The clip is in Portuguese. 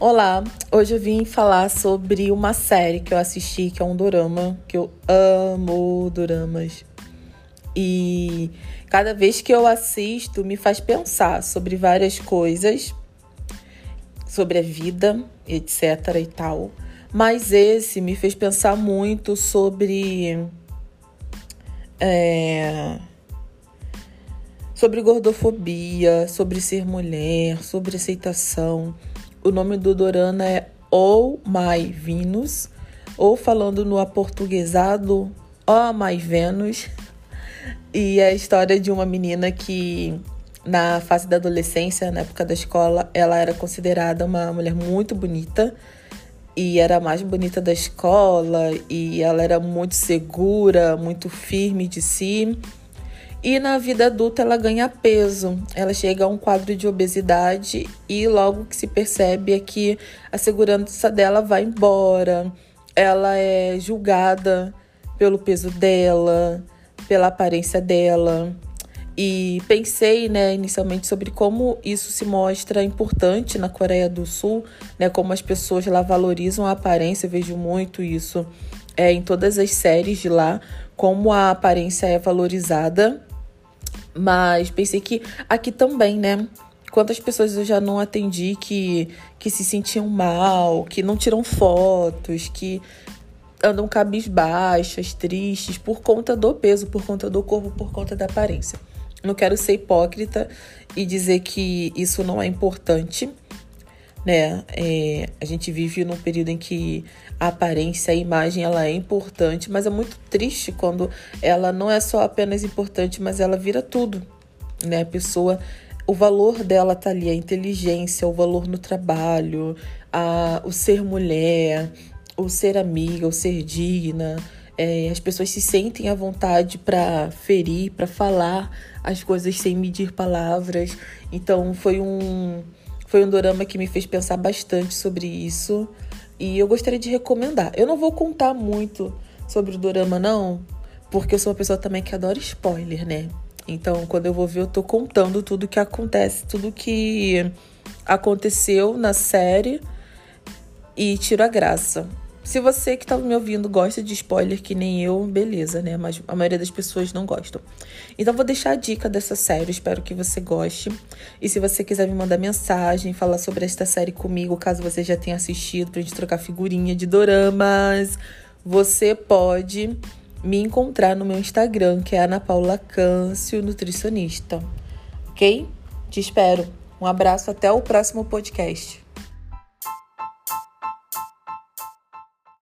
Olá, hoje eu vim falar sobre uma série que eu assisti, que é um dorama, que eu amo doramas. E cada vez que eu assisto me faz pensar sobre várias coisas, sobre a vida, etc e tal. Mas esse me fez pensar muito sobre. É, sobre gordofobia, sobre ser mulher, sobre aceitação. O nome do Dorana é Oh My Venus, ou falando no aportuguesado, Oh My Venus. E é a história de uma menina que na fase da adolescência, na época da escola, ela era considerada uma mulher muito bonita e era a mais bonita da escola e ela era muito segura, muito firme de si. E na vida adulta ela ganha peso, ela chega a um quadro de obesidade e logo que se percebe é que a segurança dela vai embora, ela é julgada pelo peso dela, pela aparência dela. E pensei, né, inicialmente sobre como isso se mostra importante na Coreia do Sul, né, como as pessoas lá valorizam a aparência, eu vejo muito isso é, em todas as séries de lá, como a aparência é valorizada mas pensei que aqui também, né? Quantas pessoas eu já não atendi que, que se sentiam mal, que não tiram fotos, que andam cabisbaixas, tristes, por conta do peso, por conta do corpo, por conta da aparência. Não quero ser hipócrita e dizer que isso não é importante, né? É, a gente vive num período em que a aparência, a imagem, ela é importante, mas é muito triste quando ela não é só apenas importante, mas ela vira tudo, né? A pessoa, o valor dela tá ali, a inteligência, o valor no trabalho, a, o ser mulher, o ser amiga, o ser digna. É, as pessoas se sentem à vontade para ferir, para falar as coisas sem medir palavras. Então foi um foi um dorama que me fez pensar bastante sobre isso e eu gostaria de recomendar. Eu não vou contar muito sobre o dorama não, porque eu sou uma pessoa também que adora spoiler, né? Então, quando eu vou ver, eu tô contando tudo que acontece, tudo que aconteceu na série e tiro a graça. Se você que tá me ouvindo gosta de spoiler que nem eu, beleza, né? Mas a maioria das pessoas não gostam. Então vou deixar a dica dessa série, espero que você goste. E se você quiser me mandar mensagem, falar sobre esta série comigo, caso você já tenha assistido, pra gente trocar figurinha de doramas, você pode me encontrar no meu Instagram, que é Ana Paula Câncio, nutricionista. Ok? Te espero. Um abraço, até o próximo podcast.